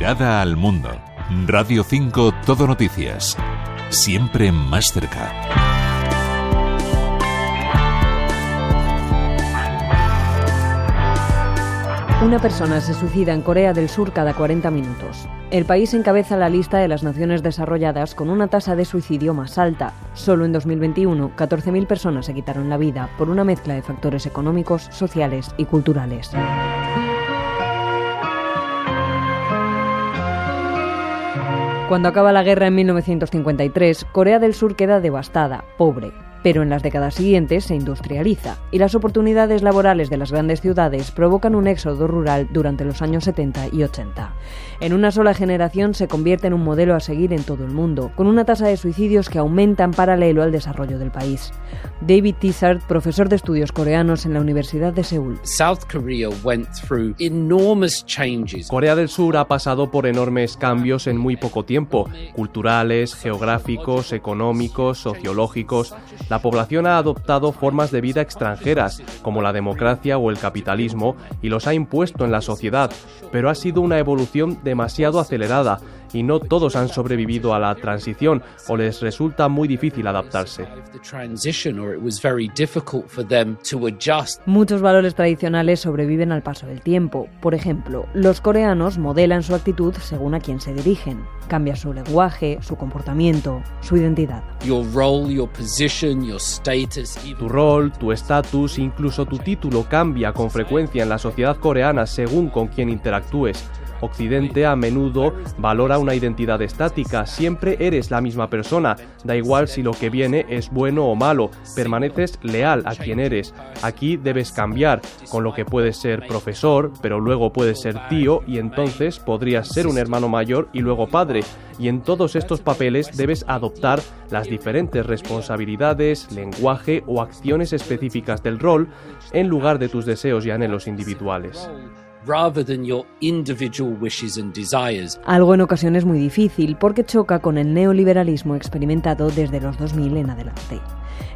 Mirada al mundo. Radio 5 Todo Noticias. Siempre más cerca. Una persona se suicida en Corea del Sur cada 40 minutos. El país encabeza la lista de las naciones desarrolladas con una tasa de suicidio más alta. Solo en 2021, 14.000 personas se quitaron la vida por una mezcla de factores económicos, sociales y culturales. Cuando acaba la guerra en 1953, Corea del Sur queda devastada, pobre, pero en las décadas siguientes se industrializa y las oportunidades laborales de las grandes ciudades provocan un éxodo rural durante los años 70 y 80. En una sola generación se convierte en un modelo a seguir en todo el mundo, con una tasa de suicidios que aumenta en paralelo al desarrollo del país. David Tizard, profesor de estudios coreanos en la Universidad de Seúl. Corea del Sur ha pasado por enormes cambios en muy poco tiempo, culturales, geográficos, económicos, sociológicos. La población ha adoptado formas de vida extranjeras, como la democracia o el capitalismo, y los ha impuesto en la sociedad, pero ha sido una evolución demasiado acelerada y no todos han sobrevivido a la transición o les resulta muy difícil adaptarse. Muchos valores tradicionales sobreviven al paso del tiempo. Por ejemplo, los coreanos modelan su actitud según a quién se dirigen. Cambia su lenguaje, su comportamiento, su identidad. Tu rol, tu estatus, incluso tu título cambia con frecuencia en la sociedad coreana según con quién interactúes. Occidente a menudo valora una identidad estática, siempre eres la misma persona, da igual si lo que viene es bueno o malo, permaneces leal a quien eres. Aquí debes cambiar, con lo que puedes ser profesor, pero luego puedes ser tío y entonces podrías ser un hermano mayor y luego padre. Y en todos estos papeles debes adoptar las diferentes responsabilidades, lenguaje o acciones específicas del rol en lugar de tus deseos y anhelos individuales. Algo en ocasiones muy difícil porque choca con el neoliberalismo experimentado desde los 2000 en adelante.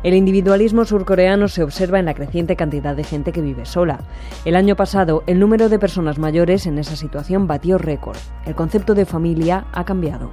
El individualismo surcoreano se observa en la creciente cantidad de gente que vive sola. El año pasado, el número de personas mayores en esa situación batió récord. El concepto de familia ha cambiado.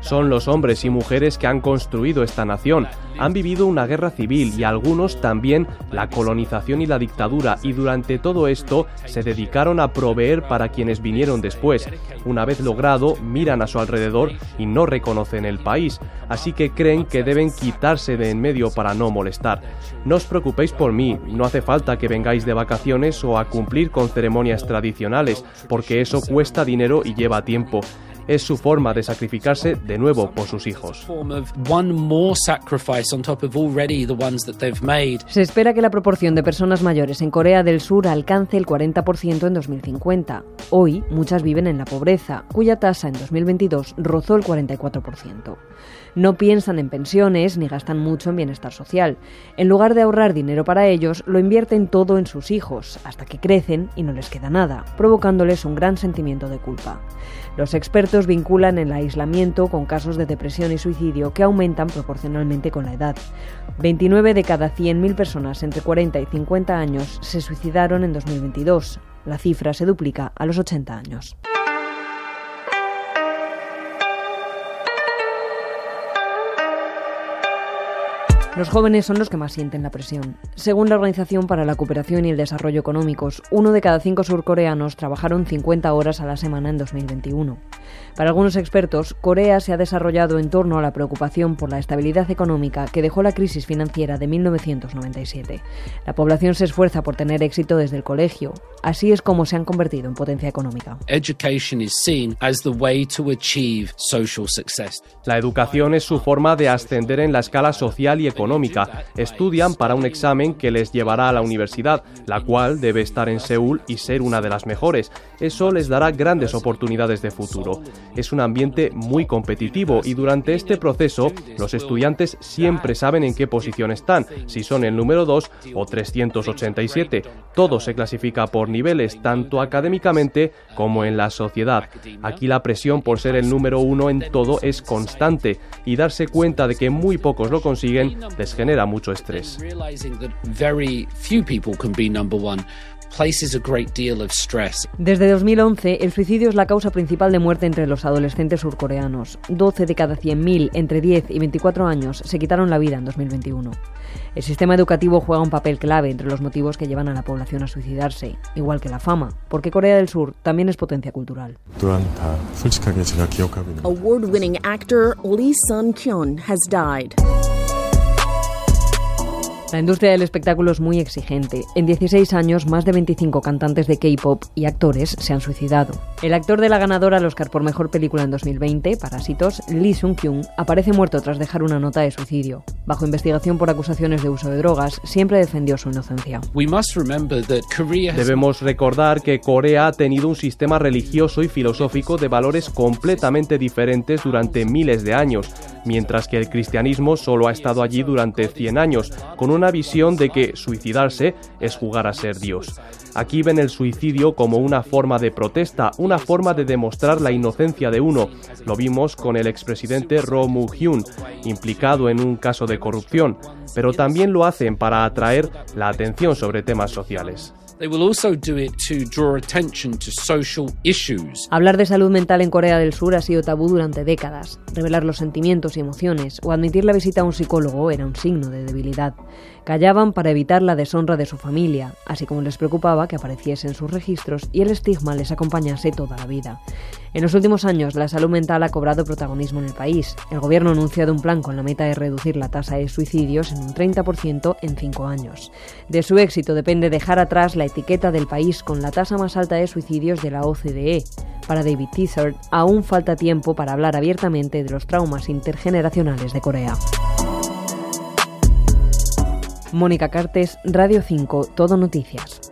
Son los hombres y mujeres que han construido esta nación. Han vivido una guerra civil y algunos también la colonización y la dictadura y durante todo esto se dedicaron a proveer para quienes vinieron después. Una vez logrado, miran a su alrededor y no reconocen el país así que creen que deben quitarse de en medio para no molestar. No os preocupéis por mí, no hace falta que vengáis de vacaciones o a cumplir con ceremonias tradicionales, porque eso cuesta dinero y lleva tiempo es su forma de sacrificarse de nuevo por sus hijos. Se espera que la proporción de personas mayores en Corea del Sur alcance el 40% en 2050. Hoy, muchas viven en la pobreza, cuya tasa en 2022 rozó el 44%. No piensan en pensiones ni gastan mucho en bienestar social. En lugar de ahorrar dinero para ellos, lo invierten todo en sus hijos, hasta que crecen y no les queda nada, provocándoles un gran sentimiento de culpa. Los expertos vinculan el aislamiento con casos de depresión y suicidio que aumentan proporcionalmente con la edad. 29 de cada 100.000 personas entre 40 y 50 años se suicidaron en 2022. La cifra se duplica a los 80 años. Los jóvenes son los que más sienten la presión. Según la Organización para la Cooperación y el Desarrollo Económicos, uno de cada cinco surcoreanos trabajaron 50 horas a la semana en 2021. Para algunos expertos, Corea se ha desarrollado en torno a la preocupación por la estabilidad económica que dejó la crisis financiera de 1997. La población se esfuerza por tener éxito desde el colegio. Así es como se han convertido en potencia económica. La educación es su forma de ascender en la escala social y económica. Estudian para un examen que les llevará a la universidad, la cual debe estar en Seúl y ser una de las mejores. Eso les dará grandes oportunidades de futuro. Es un ambiente muy competitivo y durante este proceso los estudiantes siempre saben en qué posición están, si son el número 2 o 387. Todo se clasifica por niveles, tanto académicamente como en la sociedad. Aquí la presión por ser el número uno en todo es constante y darse cuenta de que muy pocos lo consiguen les genera mucho estrés. Desde 2011, el suicidio es la causa principal de muerte entre los adolescentes surcoreanos. 12 de cada 100.000 entre 10 y 24 años se quitaron la vida en 2021. El sistema educativo juega un papel clave entre los motivos que llevan a la población a suicidarse, igual que la fama, porque Corea del Sur también es potencia cultural. Award-winning actor Lee Sun-kyun has died. La industria del espectáculo es muy exigente. En 16 años, más de 25 cantantes de K-pop y actores se han suicidado. El actor de la ganadora al Oscar por Mejor Película en 2020, Parásitos, Lee Sung-kyung, aparece muerto tras dejar una nota de suicidio. Bajo investigación por acusaciones de uso de drogas, siempre defendió su inocencia. Debemos recordar que Corea ha tenido un sistema religioso y filosófico de valores completamente diferentes durante miles de años, mientras que el cristianismo solo ha estado allí durante 100 años, con una visión de que suicidarse es jugar a ser Dios. Aquí ven el suicidio como una forma de protesta, una forma de demostrar la inocencia de uno. Lo vimos con el expresidente Roh Moo-hyun, implicado en un caso de corrupción, pero también lo hacen para atraer la atención sobre temas sociales. Hablar de salud mental en Corea del Sur ha sido tabú durante décadas. Revelar los sentimientos y emociones o admitir la visita a un psicólogo era un signo de debilidad. Callaban para evitar la deshonra de su familia, así como les preocupaba que apareciese en sus registros y el estigma les acompañase toda la vida. En los últimos años, la salud mental ha cobrado protagonismo en el país. El gobierno ha anunciado un plan con la meta de reducir la tasa de suicidios en un 30% en cinco años. De su éxito depende dejar atrás la etiqueta del país con la tasa más alta de suicidios de la OCDE. Para David Tizard, aún falta tiempo para hablar abiertamente de los traumas intergeneracionales de Corea. Mónica Cartes, Radio 5, Todo Noticias.